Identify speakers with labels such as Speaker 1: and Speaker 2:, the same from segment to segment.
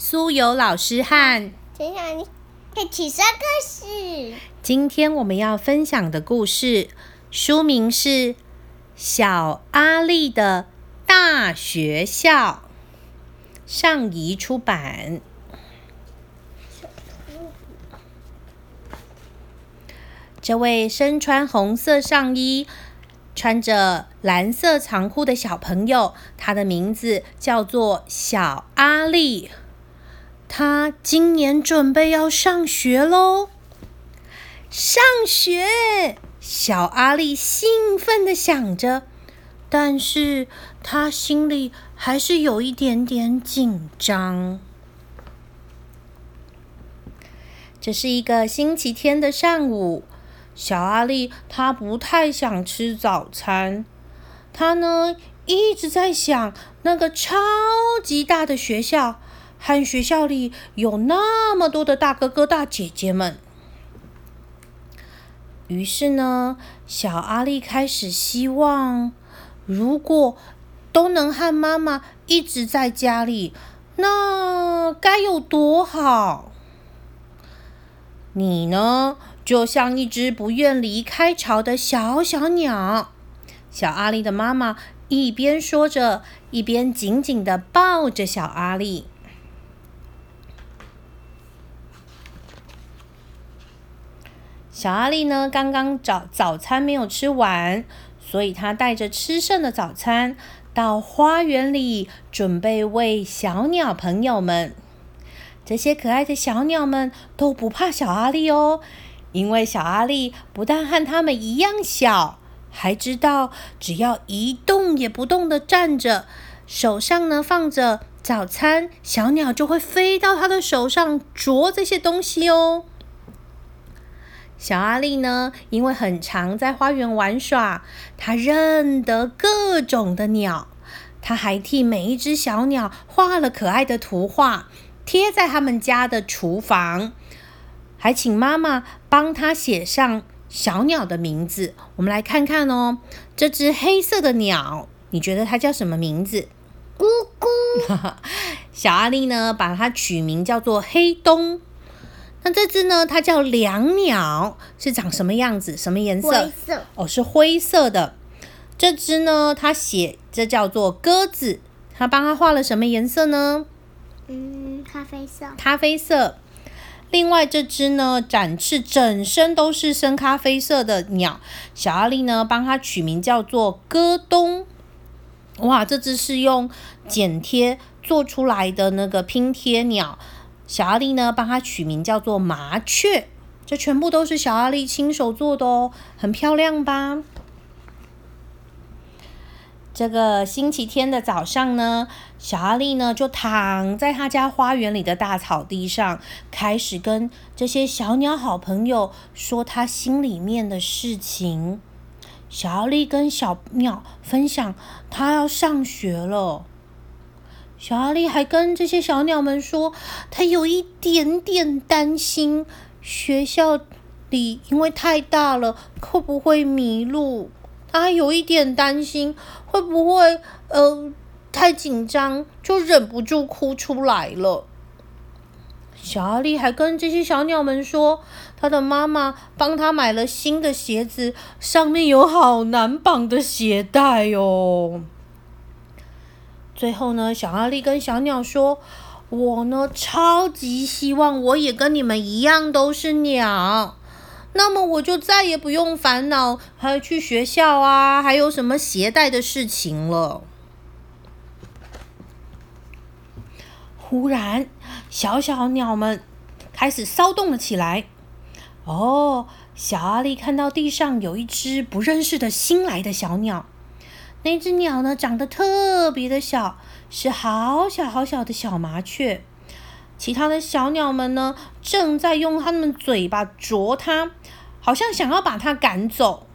Speaker 1: 苏有老师和
Speaker 2: 陈小妮一起说故事。
Speaker 1: 今天我们要分享的故事书名是《小阿力的大学校》，上仪出版。这位身穿红色上衣、穿着蓝色长裤的小朋友，他的名字叫做小阿力。他今年准备要上学喽！上学，小阿力兴奋的想着，但是他心里还是有一点点紧张。这是一个星期天的上午。小阿力他不太想吃早餐，他呢一直在想那个超级大的学校和学校里有那么多的大哥哥大姐姐们。于是呢，小阿力开始希望，如果都能和妈妈一直在家里，那该有多好！你呢？就像一只不愿离开巢的小小鸟，小阿力的妈妈一边说着，一边紧紧的抱着小阿力。小阿力呢，刚刚早早餐没有吃完，所以他带着吃剩的早餐到花园里，准备喂小鸟朋友们。这些可爱的小鸟们都不怕小阿力哦。因为小阿力不但和他们一样小，还知道只要一动也不动的站着，手上呢放着早餐，小鸟就会飞到他的手上啄这些东西哦。小阿力呢，因为很常在花园玩耍，他认得各种的鸟，他还替每一只小鸟画了可爱的图画，贴在他们家的厨房。还请妈妈帮他写上小鸟的名字。我们来看看哦，这只黑色的鸟，你觉得它叫什么名字？
Speaker 2: 咕咕。
Speaker 1: 小阿力呢，把它取名叫做黑冬。那这只呢，它叫凉鸟，是长什么样子？什么颜色？
Speaker 2: 灰色。
Speaker 1: 哦，是灰色的。这只呢，它写这叫做鸽子。它帮它画了什么颜色
Speaker 2: 呢？嗯，咖啡色。
Speaker 1: 咖啡色。另外这只呢，展翅整身都是深咖啡色的鸟，小阿力呢帮它取名叫做戈东。哇，这只是用剪贴做出来的那个拼贴鸟，小阿力呢帮他取名叫做麻雀。这全部都是小阿力亲手做的哦，很漂亮吧？这个星期天的早上呢，小阿力呢就躺在他家花园里的大草地上，开始跟这些小鸟好朋友说他心里面的事情。小阿力跟小鸟分享他要上学了。小阿力还跟这些小鸟们说，他有一点点担心学校里因为太大了，会不会迷路？他还有一点担心，会不会呃太紧张，就忍不住哭出来了。小阿力还跟这些小鸟们说，他的妈妈帮他买了新的鞋子，上面有好难绑的鞋带哦。最后呢，小阿力跟小鸟说：“我呢，超级希望我也跟你们一样都是鸟。”那么我就再也不用烦恼还要去学校啊，还有什么携带的事情了。忽然，小小鸟们开始骚动了起来。哦，小阿力看到地上有一只不认识的新来的小鸟，那只鸟呢长得特别的小，是好小好小的小麻雀。其他的小鸟们呢，正在用它们嘴巴啄它，好像想要把它赶走。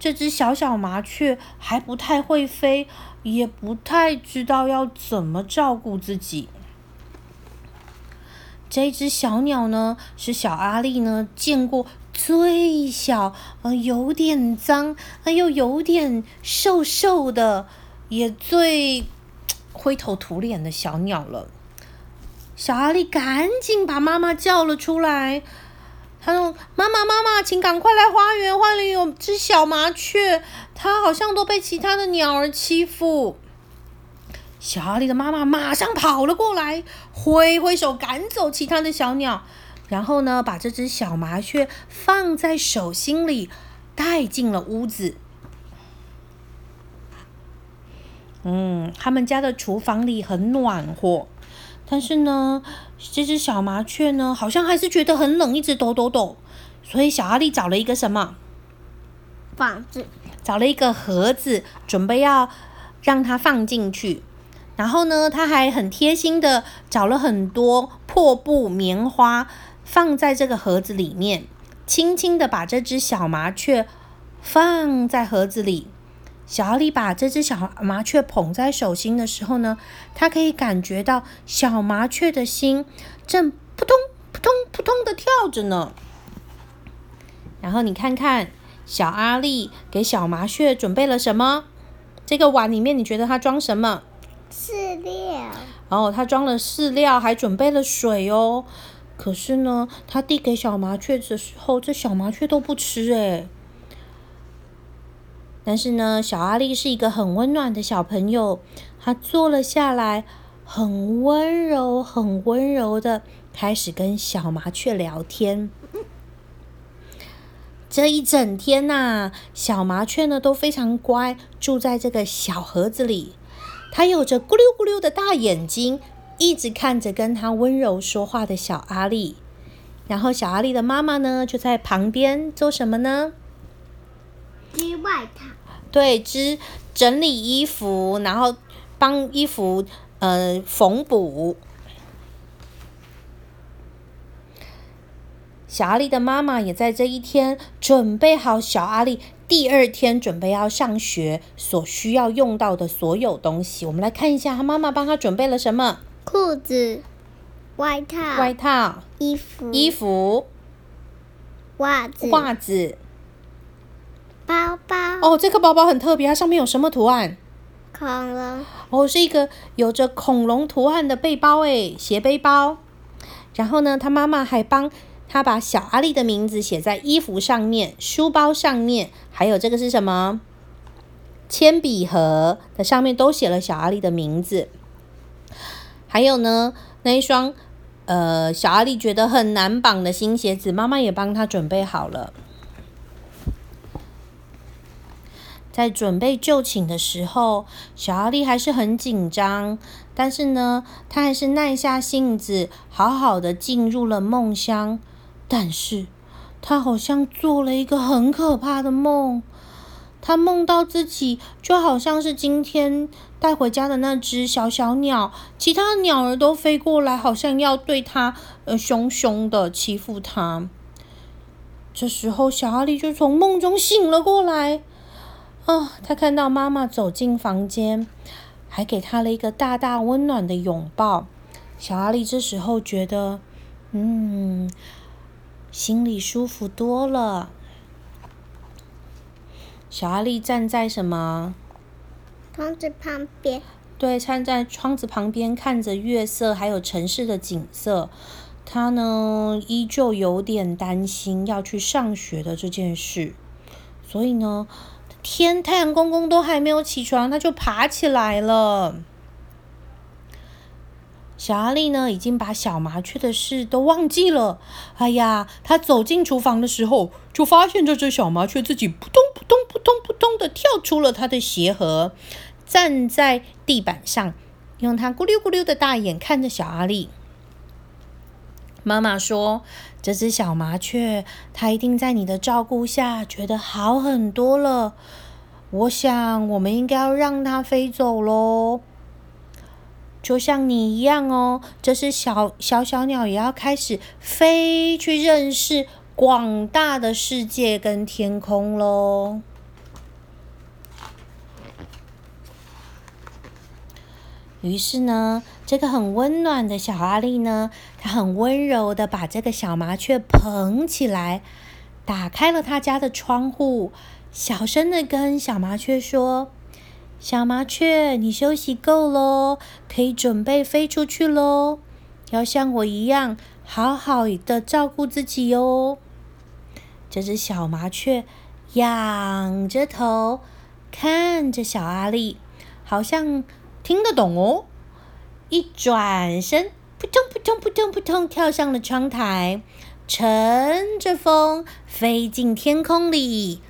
Speaker 1: 这只小小麻雀还不太会飞，也不太知道要怎么照顾自己。这只小鸟呢，是小阿力呢见过最小，呃，有点脏，又有点瘦瘦的，也最灰头土脸的小鸟了。小阿力赶紧把妈妈叫了出来。他说：“妈妈，妈妈，请赶快来花园，花园有只小麻雀，它好像都被其他的鸟儿欺负。”小阿力的妈妈马上跑了过来，挥挥手赶走其他的小鸟，然后呢，把这只小麻雀放在手心里，带进了屋子。嗯，他们家的厨房里很暖和，但是呢，这只小麻雀呢，好像还是觉得很冷，一直抖抖抖。所以小阿力找了一个什么？
Speaker 2: 房子。
Speaker 1: 找了一个盒子，准备要让它放进去。然后呢，他还很贴心的找了很多破布、棉花，放在这个盒子里面，轻轻的把这只小麻雀放在盒子里。小阿力把这只小麻雀捧在手心的时候呢，他可以感觉到小麻雀的心正扑通扑通扑通的跳着呢。然后你看看小阿力给小麻雀准备了什么？这个碗里面你觉得它装什么？
Speaker 2: 饲料。
Speaker 1: 然后他装了饲料，还准备了水哦。可是呢，他递给小麻雀的时候，这小麻雀都不吃哎。但是呢，小阿力是一个很温暖的小朋友，他坐了下来，很温柔、很温柔的开始跟小麻雀聊天。这一整天呐，小麻雀呢都非常乖，住在这个小盒子里。它有着咕溜咕溜的大眼睛，一直看着跟他温柔说话的小阿力。然后小阿力的妈妈呢，就在旁边做什么呢？
Speaker 2: 织外套。
Speaker 1: 对，织整理衣服，然后帮衣服呃缝补。小阿力的妈妈也在这一天准备好小阿力第二天准备要上学所需要用到的所有东西。我们来看一下，他妈妈帮他准备了什么？
Speaker 2: 裤子、外套、
Speaker 1: 外套、
Speaker 2: 衣服、
Speaker 1: 衣服、
Speaker 2: 袜子、
Speaker 1: 袜子。
Speaker 2: 包包
Speaker 1: 哦，这个包包很特别，它上面有什么图案？
Speaker 2: 恐龙
Speaker 1: 哦，是一个有着恐龙图案的背包诶，斜背包。然后呢，他妈妈还帮他把小阿力的名字写在衣服上面、书包上面，还有这个是什么？铅笔盒的上面都写了小阿力的名字。还有呢，那一双呃小阿力觉得很难绑的新鞋子，妈妈也帮他准备好了。在准备就寝的时候，小阿力还是很紧张，但是呢，他还是耐下性子，好好的进入了梦乡。但是，他好像做了一个很可怕的梦。他梦到自己就好像是今天带回家的那只小小鸟，其他鸟儿都飞过来，好像要对他呃凶凶的欺负他。这时候，小阿力就从梦中醒了过来。啊！他看到妈妈走进房间，还给他了一个大大温暖的拥抱。小阿力这时候觉得，嗯，心里舒服多了。小阿力站在什么？
Speaker 2: 窗子旁边。
Speaker 1: 对，站在窗子旁边看着月色，还有城市的景色。他呢，依旧有点担心要去上学的这件事，所以呢。天，太阳公公都还没有起床，他就爬起来了。小阿力呢，已经把小麻雀的事都忘记了。哎呀，他走进厨房的时候，就发现这只小麻雀自己扑通扑通扑通扑通的跳出了他的鞋盒，站在地板上，用它咕溜咕溜的大眼看着小阿力。妈妈说：“这只小麻雀，它一定在你的照顾下觉得好很多了。我想，我们应该要让它飞走喽，就像你一样哦。这是小小小鸟，也要开始飞去认识广大的世界跟天空喽。”于是呢，这个很温暖的小阿力呢，他很温柔的把这个小麻雀捧起来，打开了他家的窗户，小声的跟小麻雀说：“小麻雀，你休息够喽，可以准备飞出去喽。要像我一样好好的照顾自己哟。这只小麻雀仰着头看着小阿力，好像听得懂哦。一转身，扑通扑通扑通扑通，跳上了窗台，乘着风飞进天空里。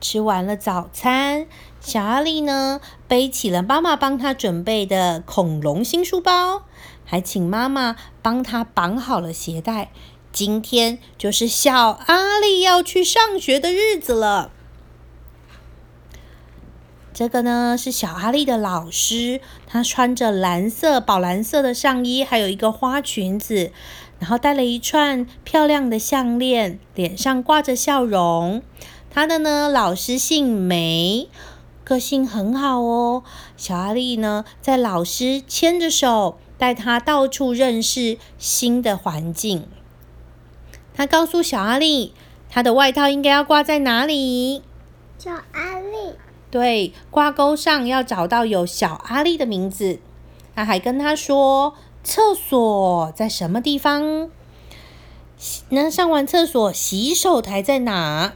Speaker 1: 吃完了早餐，小阿力呢背起了妈妈帮他准备的恐龙新书包，还请妈妈帮他绑好了鞋带。今天就是小阿力要去上学的日子了。这个呢是小阿力的老师，他穿着蓝色、宝蓝色的上衣，还有一个花裙子，然后戴了一串漂亮的项链，脸上挂着笑容。他的呢，老师姓梅，个性很好哦。小阿力呢，在老师牵着手，带他到处认识新的环境。他告诉小阿力，他的外套应该要挂在哪里？
Speaker 2: 小阿力。
Speaker 1: 对，挂钩上要找到有小阿力的名字。他还跟他说，厕所在什么地方？那上完厕所，洗手台在哪？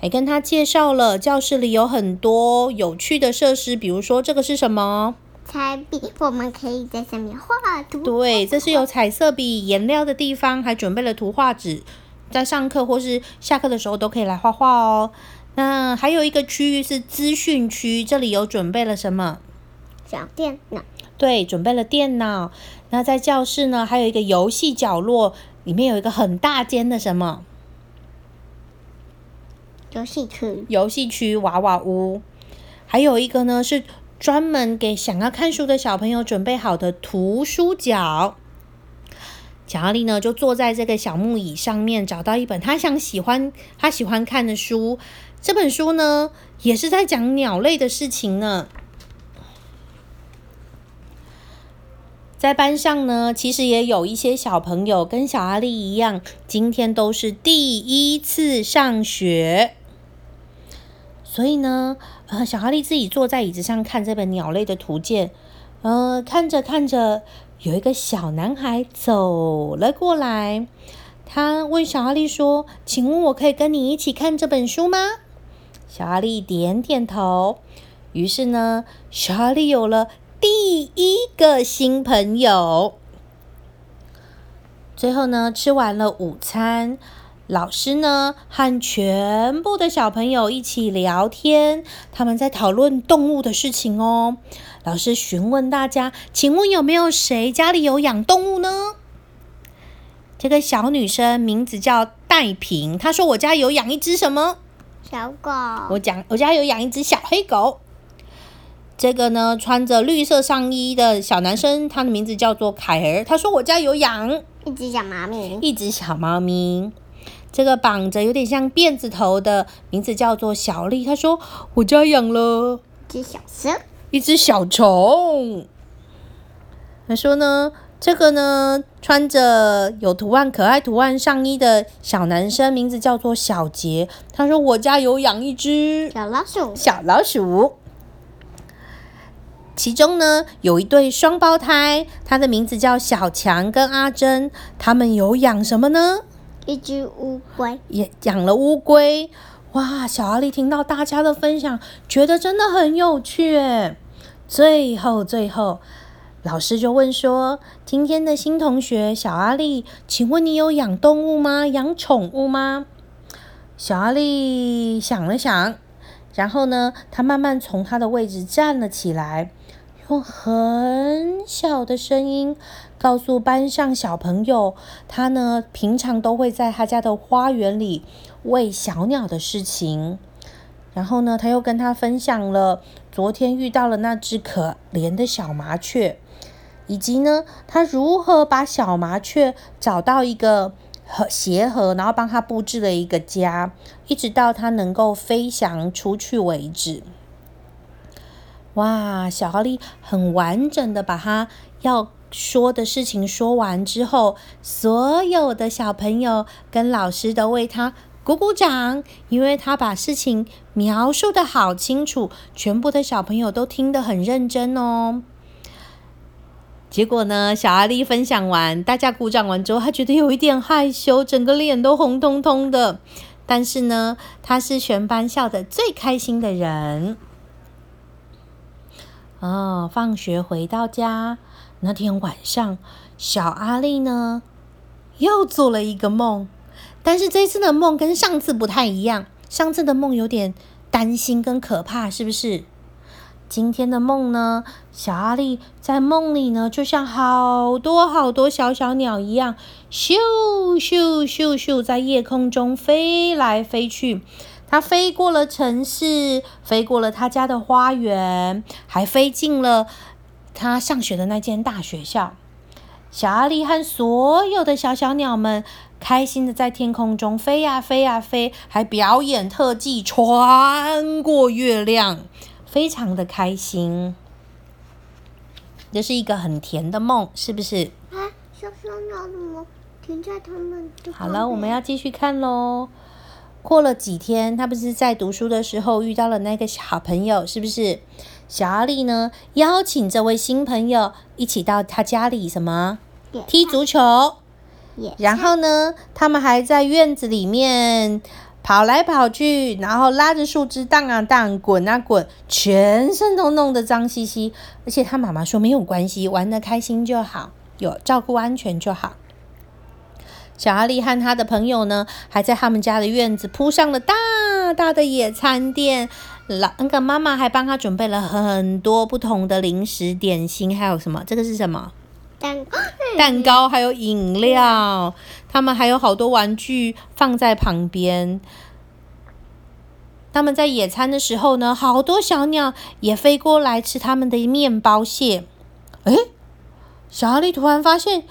Speaker 1: 还跟他介绍了教室里有很多有趣的设施，比如说这个是什么？
Speaker 2: 彩笔，我们可以在上面画图。
Speaker 1: 对，这是有彩色笔、颜料的地方，还准备了图画纸，在上课或是下课的时候都可以来画画哦。那还有一个区域是资讯区，这里有准备了什么？
Speaker 2: 小电脑。
Speaker 1: 对，准备了电脑。那在教室呢，还有一个游戏角落，里面有一个很大间的什么？
Speaker 2: 游戏区，
Speaker 1: 游戏区娃娃屋，还有一个呢是专门给想要看书的小朋友准备好的图书角。小阿力呢就坐在这个小木椅上面，找到一本他想喜欢、他喜欢看的书。这本书呢也是在讲鸟类的事情呢。在班上呢，其实也有一些小朋友跟小阿力一样，今天都是第一次上学。所以呢，呃，小哈利自己坐在椅子上看这本鸟类的图鉴，呃，看着看着，有一个小男孩走了过来，他问小哈利说：“请问我可以跟你一起看这本书吗？”小哈利点点头。于是呢，小哈利有了第一个新朋友。最后呢，吃完了午餐。老师呢，和全部的小朋友一起聊天，他们在讨论动物的事情哦。老师询问大家：“请问有没有谁家里有养动物呢？”这个小女生名字叫戴平，她说：“我家有养一只什么
Speaker 2: 小狗？
Speaker 1: 我讲，我家有养一只小黑狗。”这个呢，穿着绿色上衣的小男生，他的名字叫做凯儿，他说：“我家有养
Speaker 2: 一只小猫咪，
Speaker 1: 一只小猫咪。”这个绑着有点像辫子头的名字叫做小丽。他说：“我家养了一
Speaker 2: 只小蛇，
Speaker 1: 一只小虫。”他说呢，这个呢穿着有图案、可爱图案上衣的小男生名字叫做小杰。他说：“我家有养一只
Speaker 2: 小老鼠，
Speaker 1: 小老鼠。”其中呢有一对双胞胎，他的名字叫小强跟阿珍。他们有养什么呢？
Speaker 2: 一只乌龟，
Speaker 1: 也养了乌龟。哇！小阿力听到大家的分享，觉得真的很有趣诶。最后，最后，老师就问说：“今天的新同学小阿力，请问你有养动物吗？养宠物吗？”小阿力想了想，然后呢，他慢慢从他的位置站了起来。用很小的声音告诉班上小朋友，他呢平常都会在他家的花园里喂小鸟的事情。然后呢，他又跟他分享了昨天遇到了那只可怜的小麻雀，以及呢他如何把小麻雀找到一个和鞋盒，然后帮他布置了一个家，一直到它能够飞翔出去为止。哇，小哈利很完整的把他要说的事情说完之后，所有的小朋友跟老师都为他鼓鼓掌，因为他把事情描述的好清楚，全部的小朋友都听得很认真哦。结果呢，小阿力分享完，大家鼓掌完之后，他觉得有一点害羞，整个脸都红彤彤的。但是呢，他是全班笑得最开心的人。哦，放学回到家那天晚上，小阿力呢又做了一个梦，但是这次的梦跟上次不太一样。上次的梦有点担心跟可怕，是不是？今天的梦呢，小阿力在梦里呢，就像好多好多小小鸟一样，咻咻咻咻，在夜空中飞来飞去。它飞过了城市，飞过了他家的花园，还飞进了他上学的那间大学校。小阿力和所有的小小鸟们开心的在天空中飞呀飞呀飞，还表演特技，穿过月亮。非常的开心，这是一个很甜的梦，是不是？
Speaker 2: 啊，小小鸟怎么停在他们？
Speaker 1: 好了，我们要继续看喽。过了几天，他不是在读书的时候遇到了那个好朋友，是不是？小阿力呢，邀请这位新朋友一起到他家里什么踢足球，然后呢，他们还在院子里面。跑来跑去，然后拉着树枝荡啊荡，滚啊滚，全身都弄得脏兮兮。而且他妈妈说没有关系，玩的开心就好，有照顾安全就好。小阿力和他的朋友呢，还在他们家的院子铺上了大大的野餐垫。老那个妈妈还帮他准备了很多不同的零食、点心，还有什么？这个是什么？
Speaker 2: 蛋糕。
Speaker 1: 蛋糕还有饮料。他们还有好多玩具放在旁边。他们在野餐的时候呢，好多小鸟也飞过来吃他们的面包屑。哎，小阿力突然发现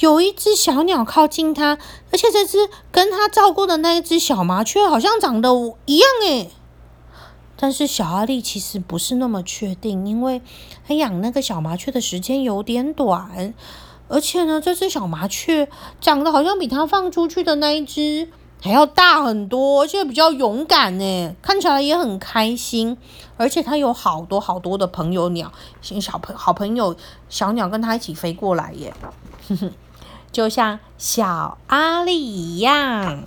Speaker 1: 有一只小鸟靠近它，而且这只跟它照顾的那一只小麻雀好像长得一样哎。但是小阿力其实不是那么确定，因为他养那个小麻雀的时间有点短。而且呢，这只小麻雀长得好像比它放出去的那一只还要大很多，而且比较勇敢呢，看起来也很开心。而且它有好多好多的朋友鸟，小朋好朋友小鸟跟它一起飞过来耶，哼哼就像小阿力一样。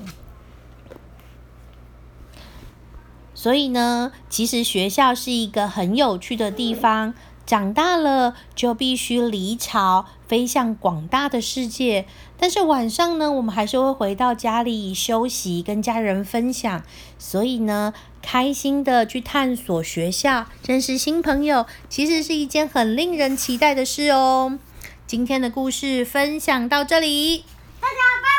Speaker 1: 所以呢，其实学校是一个很有趣的地方。长大了就必须离巢，飞向广大的世界。但是晚上呢，我们还是会回到家里休息，跟家人分享。所以呢，开心的去探索学校，认识新朋友，其实是一件很令人期待的事哦。今天的故事分享到这里，大家拜。